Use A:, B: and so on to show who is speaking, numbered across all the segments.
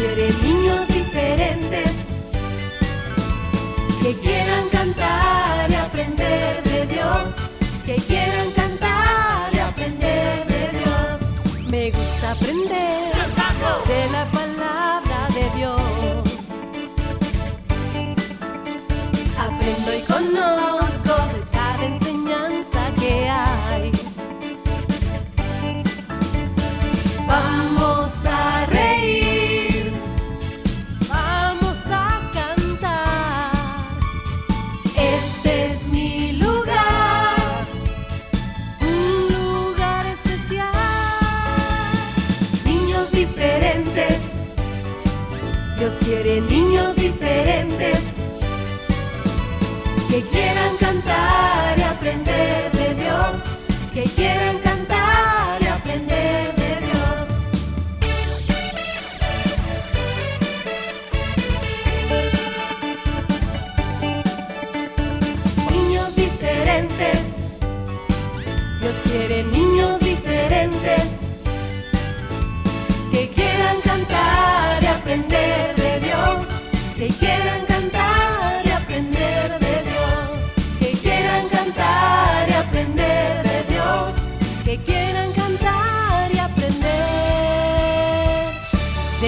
A: quiere niños diferentes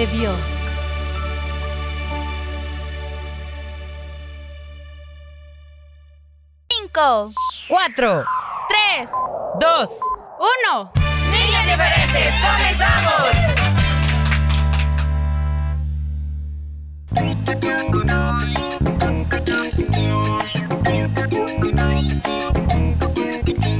A: de Dios.
B: Cinco,
C: Cuatro,
B: tres,
C: dos,
B: uno.
C: niños diferentes, comenzamos.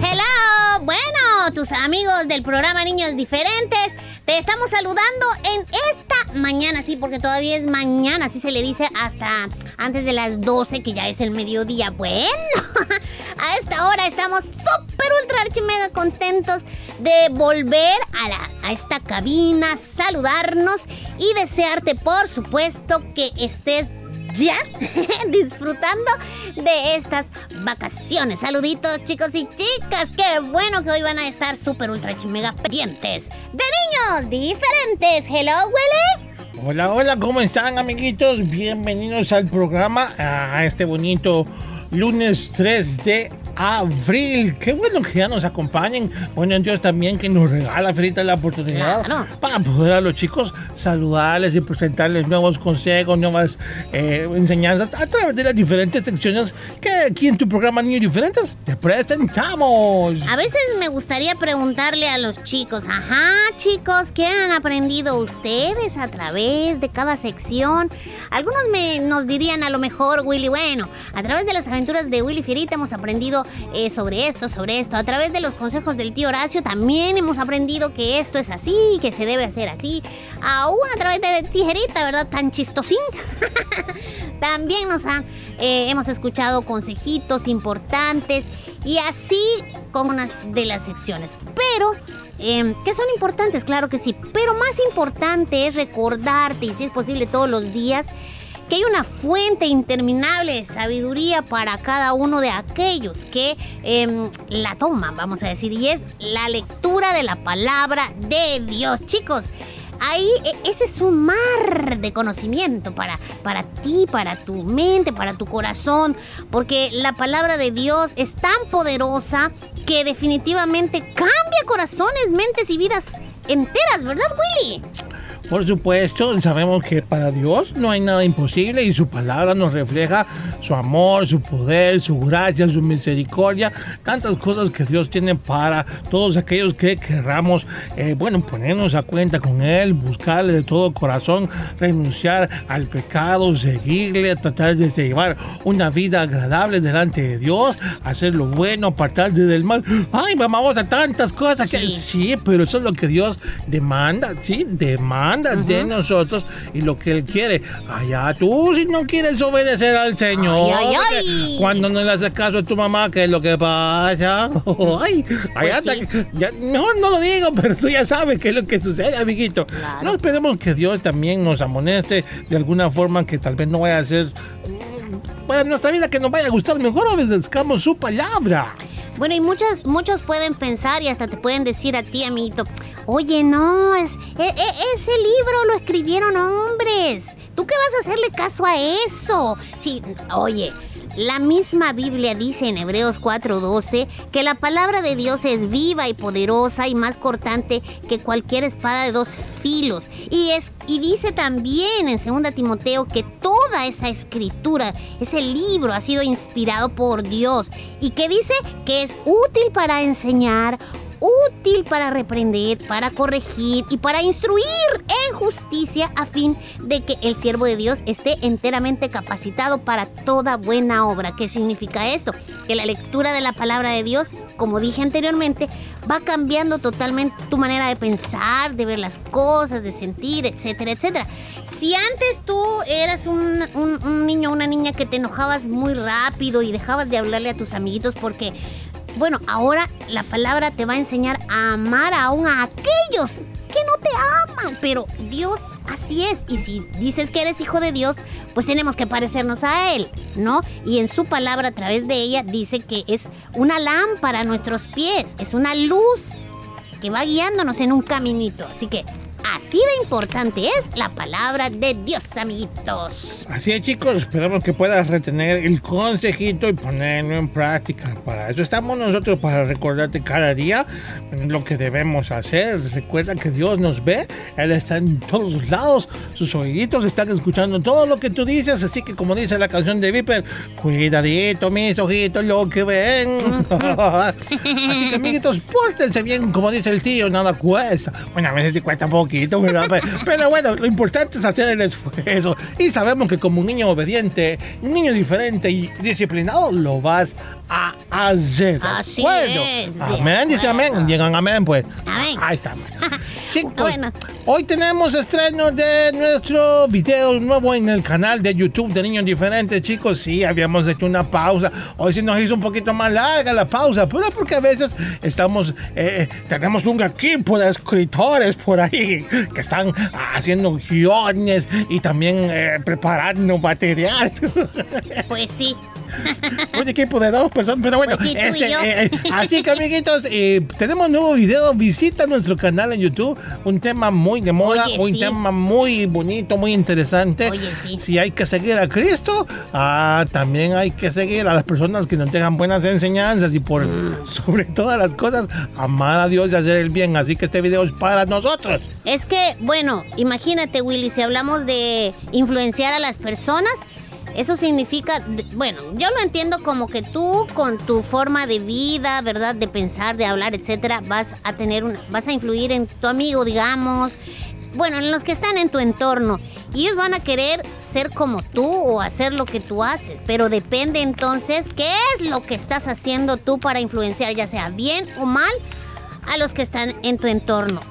D: Hello, bueno, tus amigos del programa Niños Diferentes, te estamos saludando en esta mañana, sí, porque todavía es mañana, así se le dice hasta antes de las 12, que ya es el mediodía. Bueno, a esta hora estamos súper ultra archi mega contentos de volver a, a esta cabina, saludarnos y desearte, por supuesto, que estés ya disfrutando de estas vacaciones. Saluditos chicos y chicas. Qué bueno que hoy van a estar súper ultra mega pendientes de niños diferentes. Hello, Willy.
E: Hola, hola, ¿cómo están amiguitos? Bienvenidos al programa, a este bonito lunes 3 de abril. Qué bueno que ya nos acompañen. Bueno, Dios también que nos regala Ferita la oportunidad
D: Claro.
E: para poder a los chicos saludarles y presentarles nuevos consejos, nuevas eh, enseñanzas a través de las diferentes secciones que aquí en tu programa Niños Diferentes te presentamos.
D: A veces me gustaría preguntarle a los chicos, ajá, chicos, ¿qué han aprendido ustedes a través de cada sección? Algunos me, nos dirían a lo mejor, Willy, bueno, a través de las aventuras de Willy Fierita hemos aprendido eh, sobre esto, sobre esto. A través de los consejos del tío Horacio también hemos aprendido que esto es así, que se debe hacer así. Aún a través de Tijerita, ¿verdad? Tan chistosín. También nos han, eh, hemos escuchado consejitos importantes y así con una de las secciones. Pero, eh, que son importantes, claro que sí. Pero más importante es recordarte, y si es posible todos los días, que hay una fuente interminable de sabiduría para cada uno de aquellos que em, la toman, vamos a decir, y es la lectura de la palabra de Dios. Chicos, ahí e- ese es un mar de conocimiento para, para ti, para tu mente, para tu corazón, porque la palabra de Dios es tan poderosa que definitivamente cambia corazones, mentes y vidas enteras, ¿verdad, Willy?
E: Por supuesto, sabemos que para Dios no hay nada imposible y su palabra nos refleja su amor, su poder, su gracia, su misericordia, tantas cosas que Dios tiene para todos aquellos que querramos, eh, bueno, ponernos a cuenta con Él, buscarle de todo corazón, renunciar al pecado, seguirle, tratar de llevar una vida agradable delante de Dios, hacer lo bueno, apartarse del mal. Ay, mamá, a tantas cosas que
D: Sí.
E: sí, pero eso es lo que Dios demanda, sí, demanda de nosotros y lo que Él quiere. Allá tú si no quieres obedecer al Señor.
D: Ay, ay, ay.
E: Cuando no le haces caso a tu mamá, ¿qué es lo que pasa? Ay, allá
D: Pues sí.
E: ya- mejor no lo digo, pero tú ya sabes qué es lo que sucede, amiguito.
D: Claro.
E: No esperemos que Dios también nos amoneste de alguna forma que tal vez no vaya a ser mm, para nuestra vida que nos vaya a gustar. Mejor obedezcamos su palabra.
D: Bueno, y muchos, muchos pueden pensar y hasta te pueden decir a ti, amiguito, Oye, no, es, e- e- ese libro lo escribieron hombres. ¿Tú qué vas a hacerle caso a eso? Sí, oye, la misma Biblia dice en Hebreos 4:12 que la palabra de Dios es viva y poderosa y más cortante que cualquier espada de dos filos. Y, es, y dice también en 2 Timoteo que toda esa escritura, ese libro ha sido inspirado por Dios. ¿Y que dice? Que es útil para enseñar, útil para reprender, para corregir y para instruir en justicia a fin de que el siervo de Dios esté enteramente capacitado para toda buena obra. ¿Qué significa esto? Que la lectura de la palabra de Dios, como dije anteriormente, va cambiando totalmente tu manera de pensar, de ver las cosas, de sentir, etcétera, etcétera. Si antes tú eras un, niño o una niña que te enojabas muy rápido y dejabas de hablarle a tus amiguitos porque bueno, ahora la palabra te va a enseñar a amar aún a aquellos que no te aman. Pero Dios así es. Y si dices que eres hijo de Dios, pues tenemos que parecernos a Él, ¿no? Y en su palabra, a través de ella, dice que es una lámpara a nuestros pies, es una luz que va guiándonos en un caminito. Así que así de importante es la palabra de Dios, amiguitos.
E: Así es, chicos, esperamos que puedas retener el consejito y ponerlo en práctica. Para eso estamos nosotros, para recordarte cada día lo que debemos hacer. Recuerda que Dios nos ve, Él está en todos lados, sus oíditos están escuchando todo lo que tú dices. Así que, como dice la canción de Viper, cuidadito, mis ojitos, lo que ven. así que, amiguitos, pórtense bien, como dice el tío, nada cuesta. Bueno, a veces te cuesta poquito, ¿verdad? Pero, bueno, lo importante es hacer el esfuerzo. Y sabemos que como un niño obediente, un niño diferente y disciplinado, lo vas a hacer. ¿de
D: Así
E: acuerdo?
D: es,
E: Amén, dice amén. Digan amén, pues.
D: Amén.
E: Ahí está. Chicos,
D: Bueno.
E: hoy tenemos estreno de nuestro video nuevo en el canal de YouTube de Niños Diferentes, chicos. Sí, habíamos hecho una pausa. Hoy sí nos hizo un poquito más larga la pausa, pero porque a veces estamos, eh, tenemos un equipo de escritores por ahí que están haciendo guiones y también eh, preparando material.
D: Pues sí.
E: un equipo de dos personas, pero bueno,
D: Pues sí,
E: este,
D: yo.
E: eh, así que amiguitos, eh, tenemos nuevo video, visita nuestro canal en YouTube, un tema muy de moda,
D: Oye,
E: un
D: sí.
E: tema muy bonito, muy interesante.
D: Oye, sí.
E: Si hay que seguir a Cristo, ah, también hay que seguir a las personas que nos dejan buenas enseñanzas y por
D: Mm.
E: sobre todas las cosas, amar a Dios y hacer el bien. Así que este video es para nosotros.
D: Es que, bueno, imagínate, Willy, si hablamos de influenciar a las personas, eso significa, bueno, yo lo entiendo como que tú con tu forma de vida, ¿verdad? De pensar, de hablar, etcétera, vas a tener un, vas a influir en tu amigo, digamos, bueno, en los que están en tu entorno. Y ellos van a querer ser como tú o hacer lo que tú haces, pero depende entonces qué es lo que estás haciendo tú para influenciar, ya sea bien o mal, a los que están en tu entorno.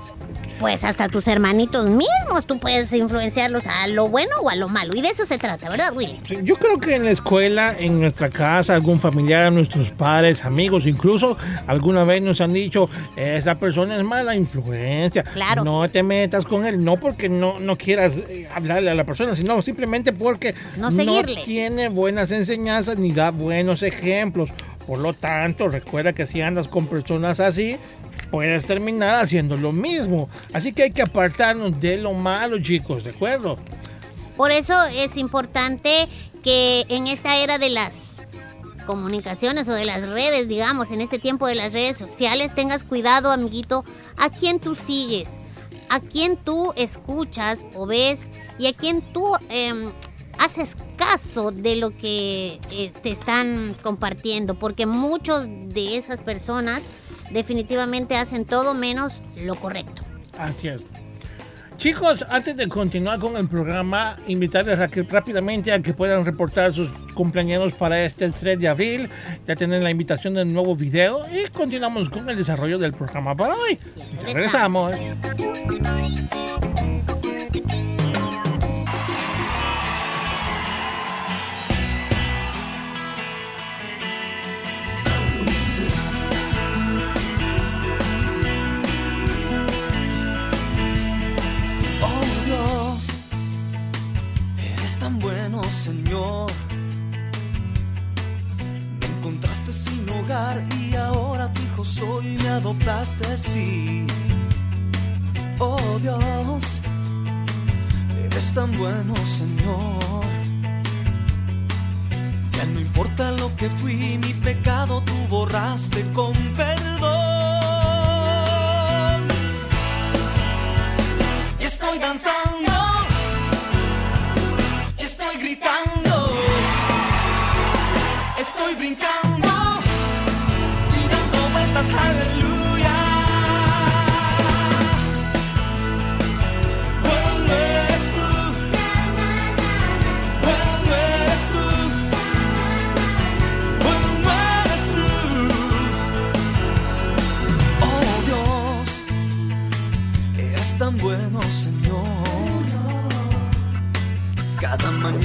D: Pues hasta tus hermanitos mismos tú puedes influenciarlos a lo bueno o a lo malo. Y de eso se trata, ¿verdad, Willy?
E: Yo creo que en la escuela, en nuestra casa, algún familiar, nuestros padres, amigos, incluso alguna vez nos han dicho, esa persona es mala influencia.
D: Claro.
E: No te metas con él, no porque no, no quieras eh, hablarle a la persona, sino simplemente porque
D: No seguirle.
E: tiene buenas enseñanzas ni da buenos ejemplos. Por lo tanto, recuerda que si andas con personas así, puedes terminar haciendo lo mismo. Así que hay que apartarnos de lo malo, chicos, ¿de acuerdo?
D: Por eso es importante que en esta era de las comunicaciones o de las redes, digamos, en este tiempo de las redes sociales, tengas cuidado, amiguito, a quién tú sigues, a quién tú escuchas o ves y a quién tú em, haces caso de lo que eh, te están compartiendo, porque muchos de esas personas definitivamente hacen todo menos lo correcto.
E: Así es. Chicos, antes de continuar con el programa, invitarles a que rápidamente a que puedan reportar sus cumpleaños para este 3 de abril. Ya tienen la invitación del nuevo video y continuamos con el desarrollo del programa para hoy. Regresamos.
F: Sí. Oh Dios, eres tan bueno, Señor. Ya no importa lo que fui, mi pecado tú borraste con perdón.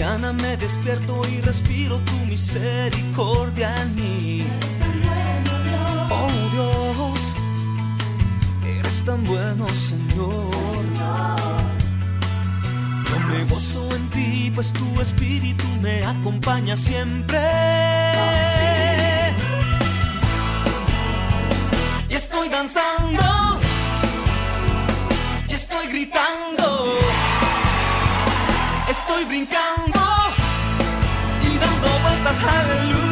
F: Mañana me despierto y respiro tu misericordia en mí. Oh Dios, eres tan bueno, Señor. Yo me gozo en ti, pues tu espíritu me acompaña siempre. Y estoy danzando, 随便看我一张都不
B: 带散的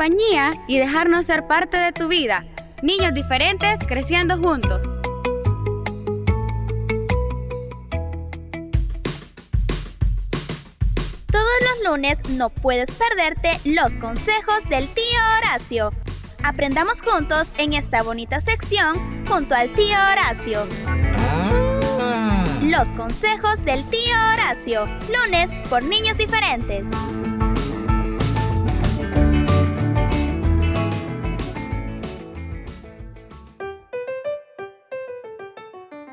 B: compañía y dejarnos ser parte de tu vida. Niños diferentes creciendo juntos.
G: Todos los lunes no puedes perderte los consejos del tío Horacio. Aprendamos juntos en esta bonita sección junto al tío Horacio. Los consejos del tío Horacio. Lunes por niños diferentes.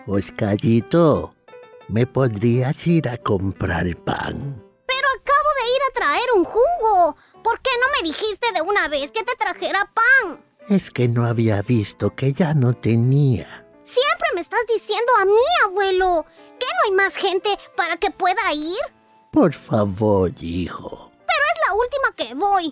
H: Oscarito, ¿me podrías ir a comprar pan?
D: Pero acabo de ir a traer un jugo. ¿Por qué no me dijiste de una vez que te trajera pan?
H: Es que no había visto que ya no tenía.
D: Siempre me estás diciendo a mí, abuelo. ¿Que no hay más gente para que pueda ir?
H: Por favor, hijo.
D: Pero es la última que voy.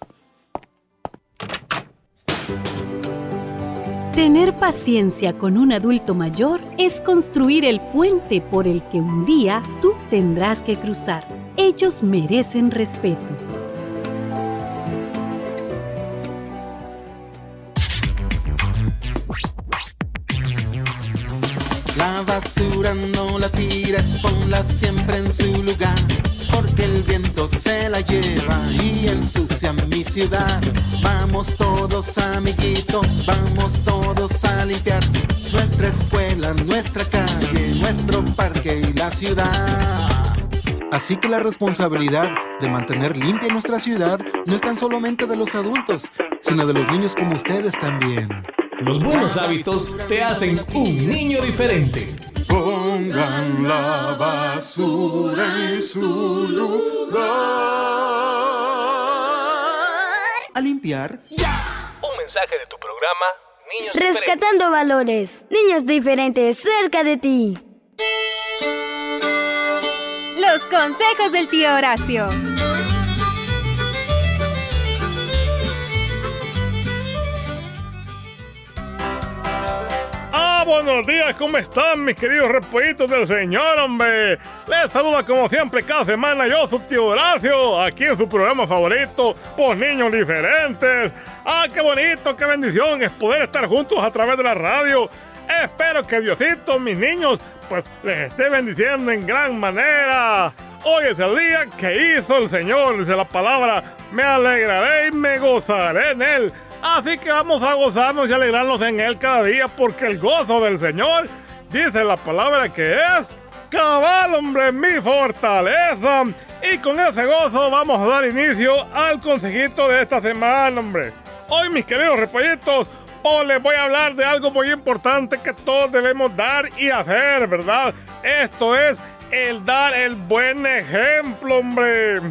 I: Tener paciencia con un adulto mayor es construir el puente por el que un día tú tendrás que cruzar. Ellos merecen respeto.
J: La basura no la tires, ponla siempre en su lugar, porque el viento se la lleva y ensucia mi ciudad. Vamos todos amiguitos, vamos todos a limpiar nuestra escuela, nuestra calle, nuestro parque y la ciudad. Así que la responsabilidad de mantener limpia nuestra ciudad no es tan solamente de los adultos, sino de los niños como ustedes también.
K: Los buenos hábitos te hacen un niño diferente.
J: Pongan la basura en su lugar. A limpiar.
K: Un mensaje de tu programa
L: Rescatando valores. Niños diferentes cerca de ti.
B: Los consejos del tío Horacio.
M: Buenos días, ¿cómo están mis queridos repollitos del Señor, hombre? Les saluda como siempre cada semana yo, su tío Horacio, aquí en su programa favorito, Por Niños Diferentes. Ah, qué bonito, qué bendición es poder estar juntos a través de la radio. Espero que Diosito, mis niños, pues les esté bendiciendo en gran manera. Hoy es el día que hizo el Señor, dice la palabra, me alegraré y me gozaré en él. Así que vamos a gozarnos y alegrarnos en Él cada día, porque el gozo del Señor, dice la palabra que es cabal, hombre, mi fortaleza. Y con ese gozo vamos a dar inicio al consejito de esta semana, hombre. Hoy, mis queridos repollitos, hoy les voy a hablar de algo muy importante que todos debemos dar y hacer, ¿verdad? Esto es el dar el buen ejemplo, hombre.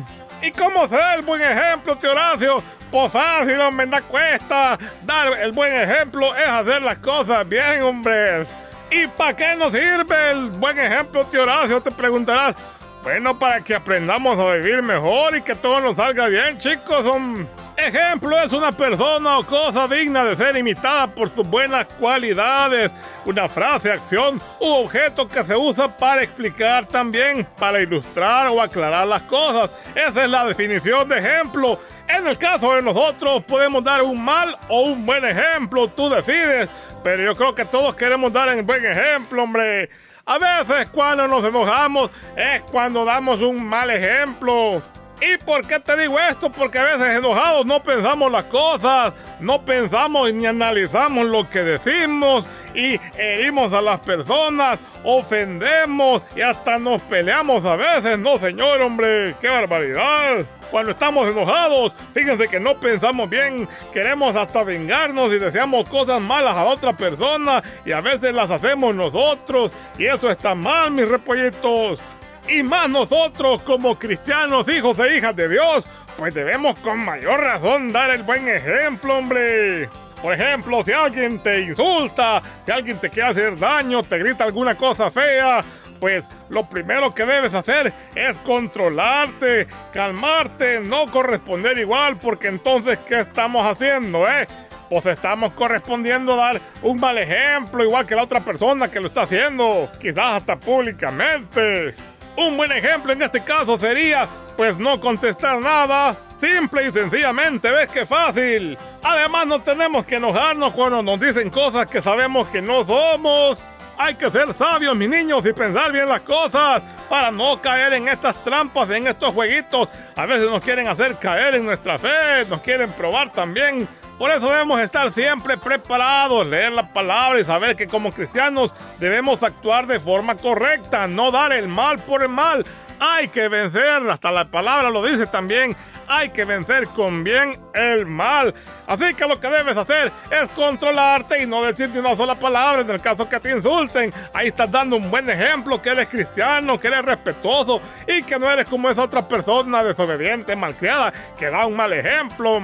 M: ¿Y cómo ser el buen ejemplo, tío Horacio? Pues fácil, hombre, no cuesta. Dar el buen ejemplo es hacer las cosas bien, hombre. ¿Y para qué nos sirve el buen ejemplo, tío Horacio? Te preguntarás. Bueno, para que aprendamos a vivir mejor y que todo nos salga bien, chicos. Un ejemplo es una persona o cosa digna de ser imitada por sus buenas cualidades. Una frase, acción u objeto que se usa para explicar también, para ilustrar o aclarar las cosas. Esa es la definición de ejemplo. En el caso de nosotros podemos dar un mal o un buen ejemplo, tú decides. Pero yo creo que todos queremos dar un buen ejemplo, hombre. A veces cuando nos enojamos es cuando damos un mal ejemplo. ¿Y por qué te digo esto? Porque a veces enojados no pensamos las cosas, no pensamos ni analizamos lo que decimos y herimos a las personas, ofendemos y hasta nos peleamos a veces. No, señor, hombre, qué barbaridad. Cuando estamos enojados, fíjense que no pensamos bien, queremos hasta vengarnos y deseamos cosas malas a otra persona y a veces las hacemos nosotros y eso está mal, mis repollitos. Y más nosotros como cristianos, hijos e hijas de Dios, pues debemos con mayor razón dar el buen ejemplo, hombre. Por ejemplo, si alguien te insulta, si alguien te quiere hacer daño, te grita alguna cosa fea, pues lo primero que debes hacer es controlarte, calmarte, no corresponder igual, porque entonces, ¿qué estamos haciendo, eh? Pues estamos correspondiendo dar un mal ejemplo, igual que la otra persona que lo está haciendo, quizás hasta públicamente. Un buen ejemplo en este caso sería, pues no contestar nada. Simple y sencillamente, ¿ves qué fácil? Además, no tenemos que enojarnos cuando nos dicen cosas que sabemos que no somos. Hay que ser sabios, mis niños, y pensar bien las cosas para no caer en estas trampas, en estos jueguitos. A veces nos quieren hacer caer en nuestra fe, nos quieren probar también. Por eso debemos estar siempre preparados, leer la palabra y saber que como cristianos debemos actuar de forma correcta, no dar el mal por el mal. Hay que vencer, hasta la palabra lo dice también, hay que vencer con bien el mal. Así que lo que debes hacer es controlarte y no decir ni una sola palabra en el caso que te insulten. Ahí estás dando un buen ejemplo que eres cristiano, que eres respetuoso y que no eres como esa otra persona desobediente, malcriada, que da un mal ejemplo.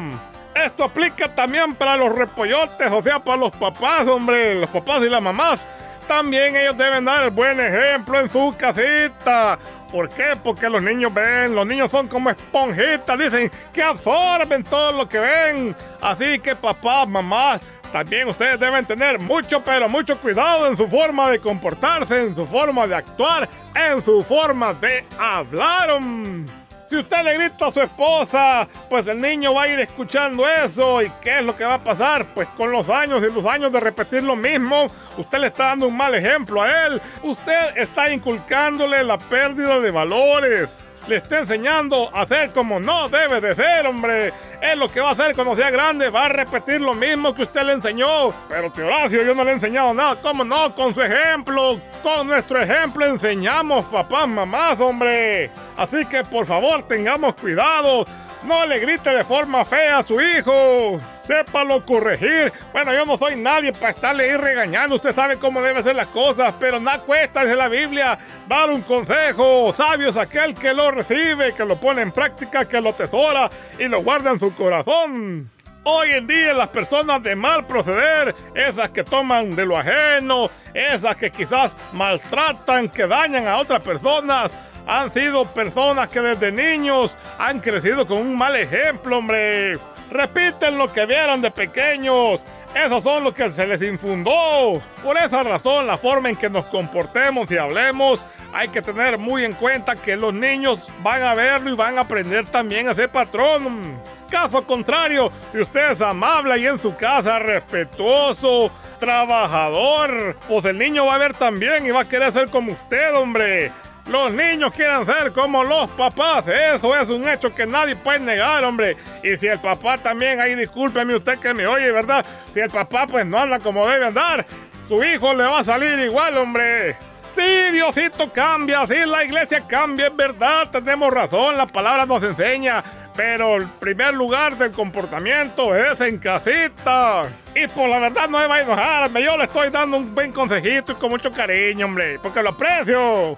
M: Esto aplica también para los repollotes, o sea, para los papás, hombre, los papás y las mamás. También ellos deben dar el buen ejemplo en su casita. ¿Por qué? Porque los niños ven, los niños son como esponjitas, dicen que absorben todo lo que ven. Así que papás, mamás, también ustedes deben tener mucho, pero mucho cuidado en su forma de comportarse, en su forma de actuar, en su forma de hablar. Si usted le grita a su esposa, pues el niño va a ir escuchando eso. ¿Y qué es lo que va a pasar? Pues con los años y los años de repetir lo mismo, usted le está dando un mal ejemplo a él. Usted está inculcándole la pérdida de valores. Le está enseñando a ser como no debe de ser, hombre. Es lo que va a hacer cuando sea grande. Va a repetir lo mismo que usted le enseñó. Pero, tío Horacio, yo no le he enseñado nada. ¿Cómo no? Con su ejemplo. Con nuestro ejemplo enseñamos, papás, mamás, hombre. Así que, por favor, tengamos cuidado. No le grite de forma fea a su hijo. Sépalo corregir. Bueno, yo no soy nadie para estarle ahí regañando. Usted sabe cómo deben ser las cosas, pero nada cuesta, dice la Biblia, dar un consejo. Sabio es aquel que lo recibe, que lo pone en práctica, que lo tesora y lo guarda en su corazón. Hoy en día las personas de mal proceder, esas que toman de lo ajeno, esas que quizás maltratan, que dañan a otras personas, han sido personas que desde niños han crecido con un mal ejemplo, hombre. Repiten lo que vieron de pequeños. Esos son los que se les infundó. Por esa razón, la forma en que nos comportemos y hablemos, hay que tener muy en cuenta que los niños van a verlo y van a aprender también a ser patrón. Caso contrario, si usted es amable y en su casa, respetuoso, trabajador, pues el niño va a ver también y va a querer ser como usted, hombre. Los niños quieren ser como los papás. Eso es un hecho que nadie puede negar, hombre. Y si el papá también, ahí discúlpeme usted que me oye, ¿verdad? Si el papá pues no anda como debe andar, su hijo le va a salir igual, hombre. Sí, Diosito cambia, sí, la iglesia cambia, es verdad, tenemos razón, la palabra nos enseña. Pero el primer lugar del comportamiento es en casita. Y por la verdad no me va a enojarme, yo le estoy dando un buen consejito y con mucho cariño, hombre, porque lo aprecio.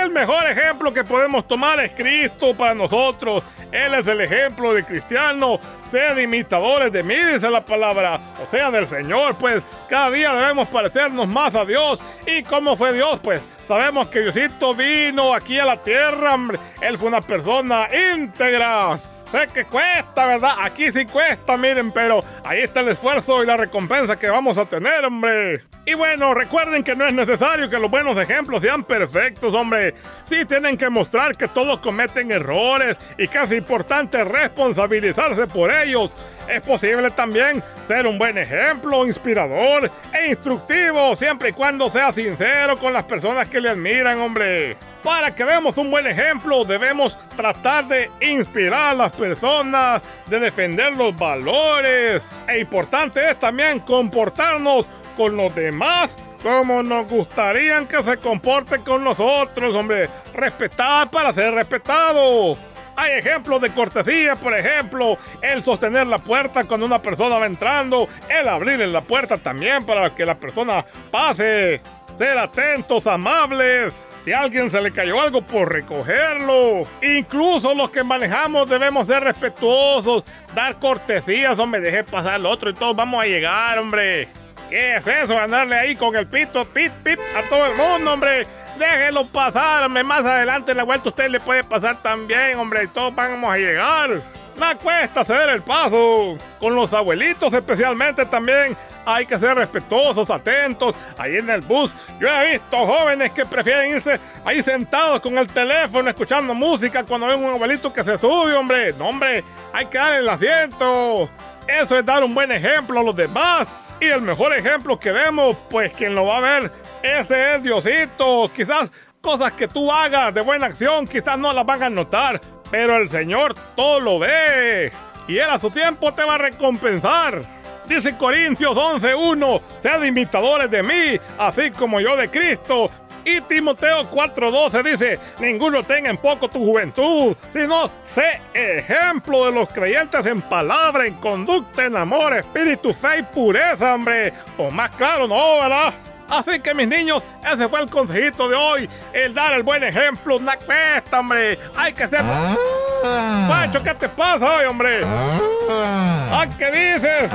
M: El mejor ejemplo que podemos tomar es Cristo para nosotros. Él es el ejemplo de cristiano. Sean imitadores de mí, dice la palabra. O sea, del Señor, pues cada día debemos parecernos más a Dios. ¿Y cómo fue Dios? Pues sabemos que Diosito vino aquí a la tierra. Él fue una persona íntegra. Sé que cuesta, ¿verdad? Aquí sí cuesta, miren, pero ahí está el esfuerzo y la recompensa que vamos a tener, hombre. Y bueno, recuerden que no es necesario que los buenos ejemplos sean perfectos, hombre. Sí tienen que mostrar que todos cometen errores y que importante responsabilizarse por ellos. Es posible también ser un buen ejemplo, inspirador e instructivo, siempre y cuando sea sincero con las personas que le admiran, hombre. Para que demos un buen ejemplo, debemos tratar de inspirar a las personas, de defender los valores. E importante es también comportarnos con los demás como nos gustaría que se comporten con nosotros, hombre. Respetar para ser respetado. Hay ejemplos de cortesía, por ejemplo, el sostener la puerta cuando una persona va entrando, el abrirle la puerta también para que la persona pase, ser atentos, amables. Si a alguien se le cayó algo, por recogerlo. Incluso los que manejamos debemos ser respetuosos, dar cortesías, hombre, deje pasar al otro y todos vamos a llegar, hombre. ¿Qué es eso? Andarle ahí con el pito, pit, pit a todo el mundo, hombre. Déjelo pasar, hombre. Más adelante en la vuelta usted le puede pasar también, hombre. Y todos vamos a llegar. No cuesta ceder el paso. Con los abuelitos especialmente también. Hay que ser respetuosos, atentos. Ahí en el bus. Yo he visto jóvenes que prefieren irse ahí sentados con el teléfono escuchando música cuando ven un abuelito que se sube, hombre. No, hombre. Hay que darle el asiento. Eso es dar un buen ejemplo a los demás. Y el mejor ejemplo que vemos, pues quien lo va a ver, ese es Diosito. Quizás cosas que tú hagas de buena acción, quizás no las van a notar, pero el Señor todo lo ve. Y Él a su tiempo te va a recompensar. Dice Corintios 11.1, sean imitadores de mí, así como yo de Cristo. Y Timoteo 4:12 dice, ninguno tenga en poco tu juventud, sino sé ejemplo de los creyentes en palabra, en conducta, en amor, espíritu, fe y pureza, hombre. Pues más claro, ¿no, verdad? Así que mis niños, ese fue el consejito de hoy. El dar el buen ejemplo, una cuesta, hombre. Hay que ser...
H: Ah.
M: Pancho, ¿qué te pasa hoy, hombre? Ah, ¿qué dices?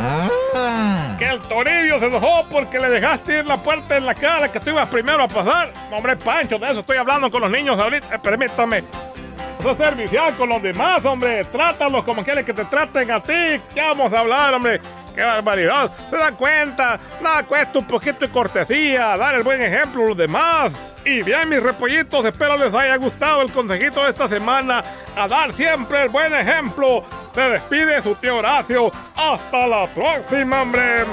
M: Que el torillo se enojó porque le dejaste ir la puerta en la cara que tú ibas primero a pasar. Hombre, Pancho, de eso estoy hablando con los niños ahorita. Eh, permítame. Eso es servicial con los demás, hombre. Trátalos como quieres que te traten a ti. ¿Qué vamos a hablar, hombre? ¡Qué barbaridad! ¿Se dan cuenta? Nada cuesta un poquito de cortesía, dar el buen ejemplo a los demás. Y bien, mis repollitos, espero les haya gustado el consejito de esta semana. A dar siempre el buen ejemplo. Se despide su tío Horacio. Hasta la próxima, hombre.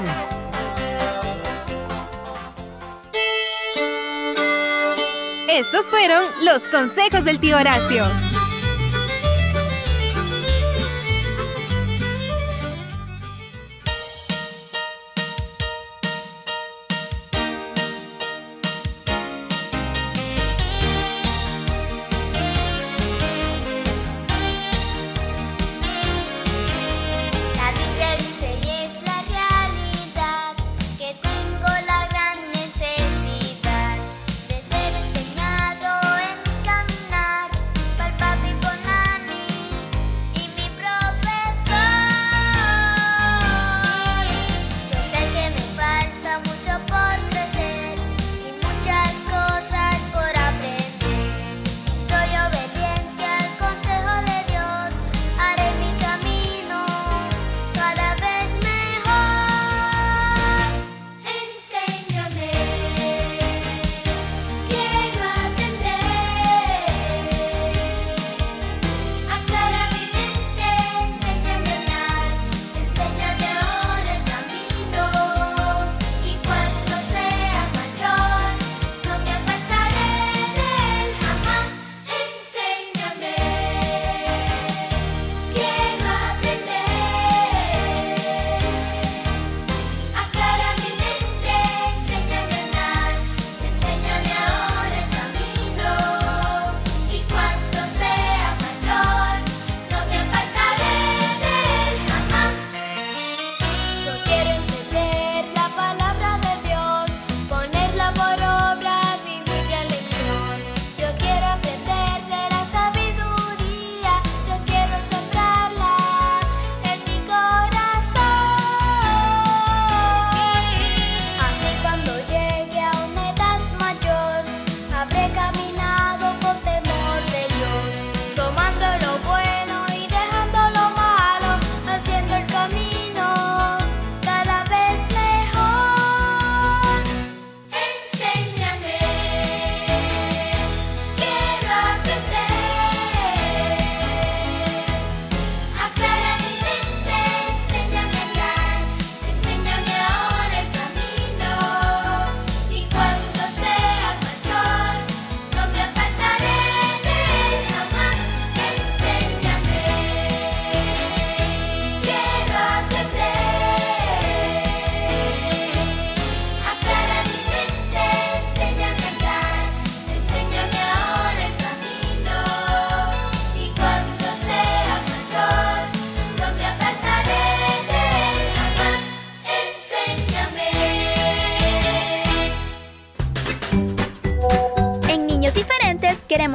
N: Estos fueron los consejos del tío Horacio.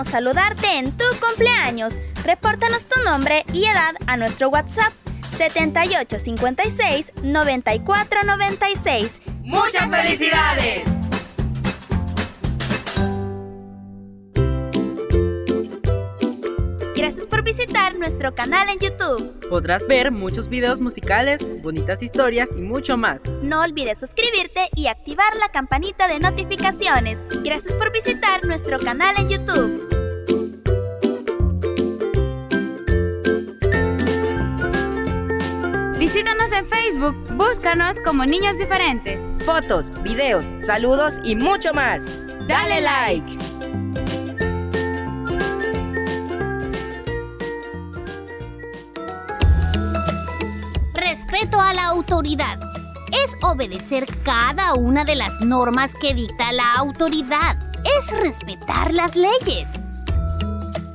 G: saludarte en tu cumpleaños. Repórtanos tu nombre y edad a nuestro WhatsApp 7856 9496.
C: ¡Muchas felicidades!
G: nuestro canal en YouTube.
O: Podrás ver muchos videos musicales, bonitas historias y mucho más.
G: No olvides suscribirte y activar la campanita de notificaciones. Gracias por visitar nuestro canal en YouTube.
B: Visítanos en Facebook, búscanos como Niños Diferentes.
C: Fotos, videos, saludos y mucho más. Dale like.
D: respeto a la autoridad es obedecer cada una de las normas que dicta la autoridad. Es respetar las leyes.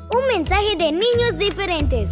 L: Un mensaje de niños diferentes.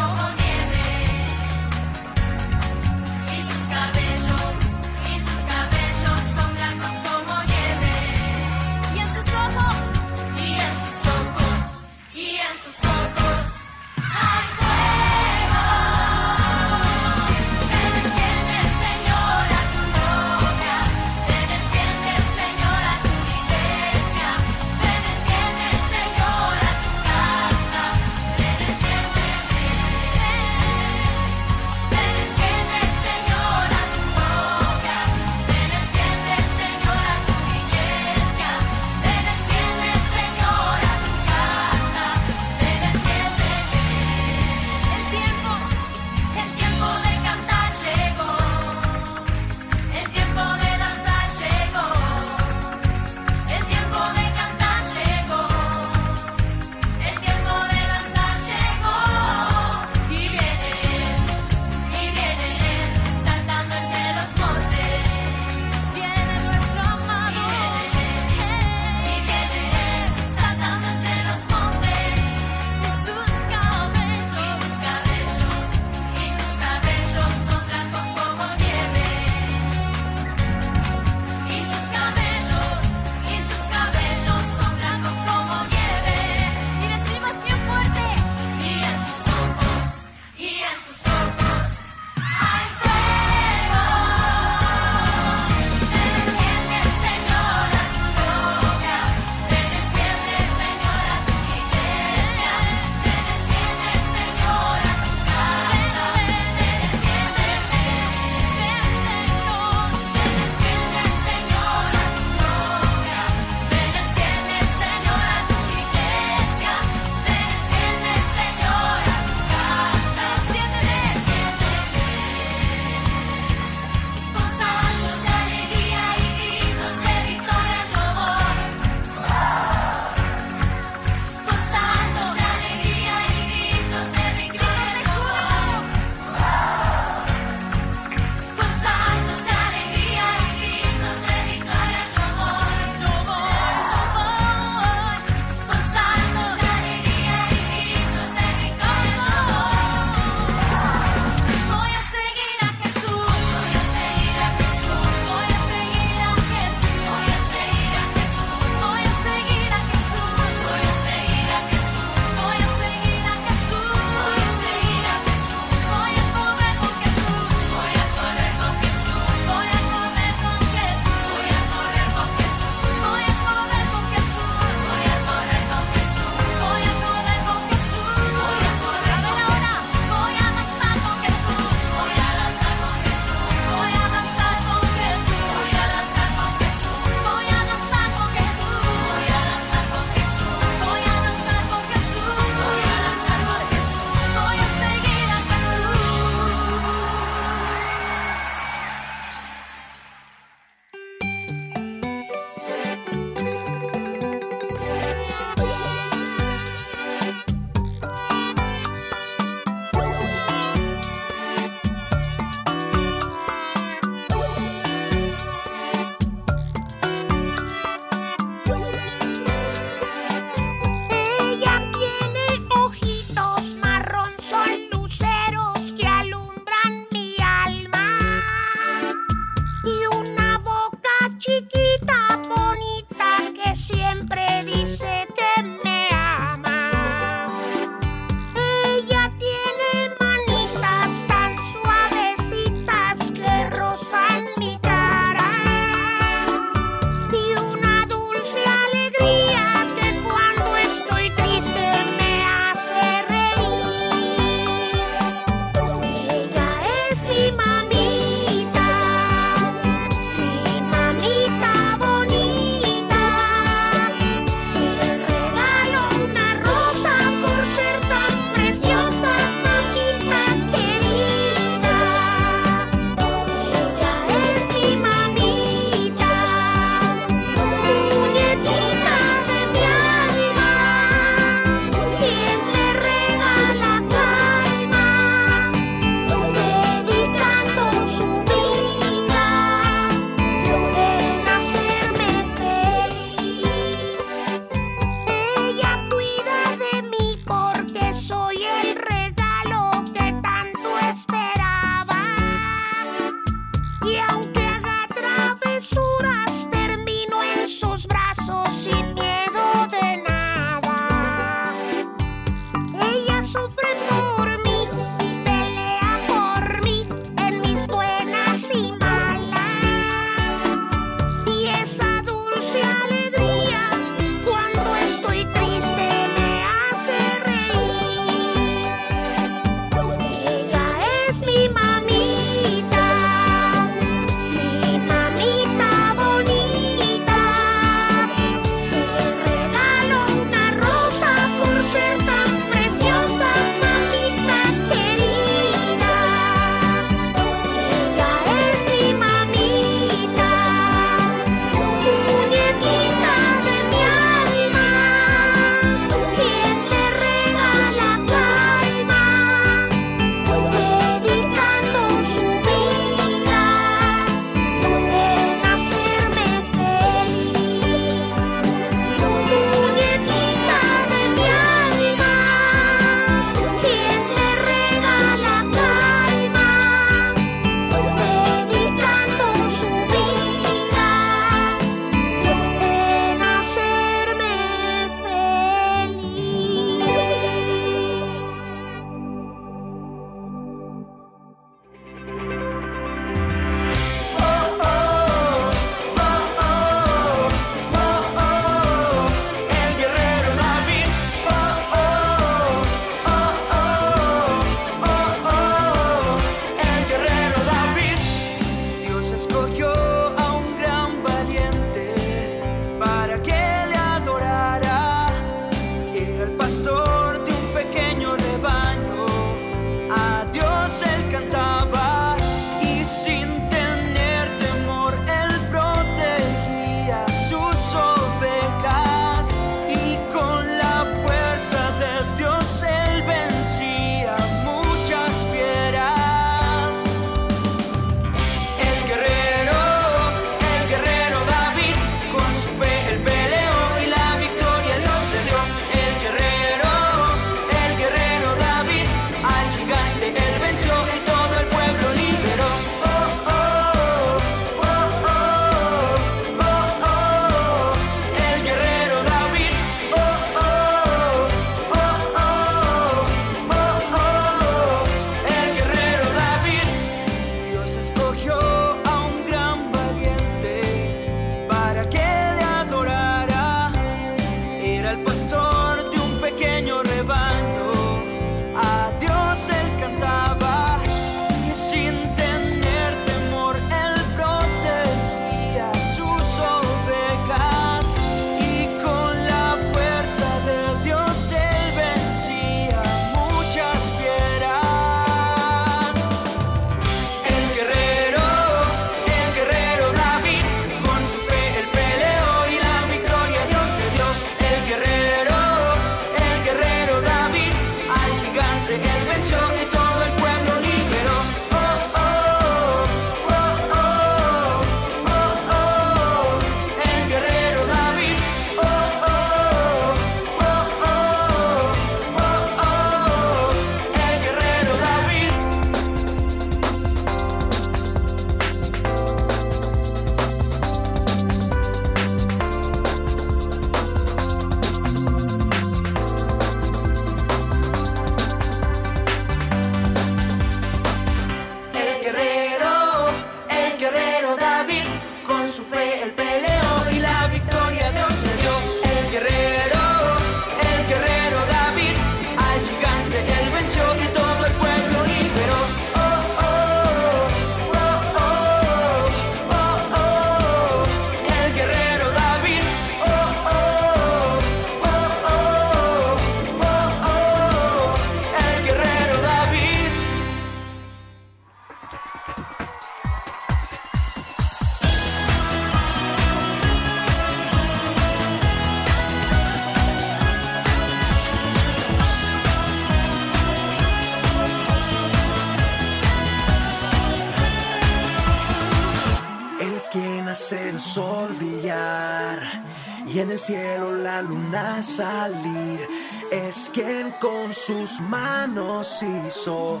A: con
F: sus manos hizo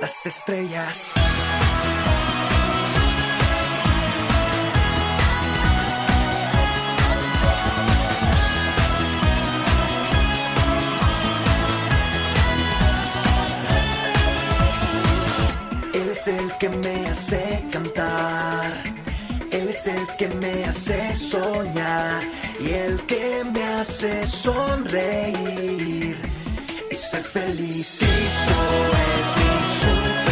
F: las estrellas. Él es el que me hace cantar. Él es el que me hace soñar y el que me hace sonreír ser feliz. Cristo es mi
A: super.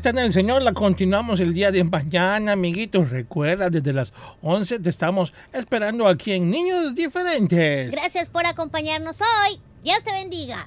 A: Fiesta en el Señor la continuamos el día de mañana, amiguitos. Recuerda, desde las 11 te estamos esperando aquí en Niños Diferentes.
D: Gracias por acompañarnos hoy. Dios te bendiga.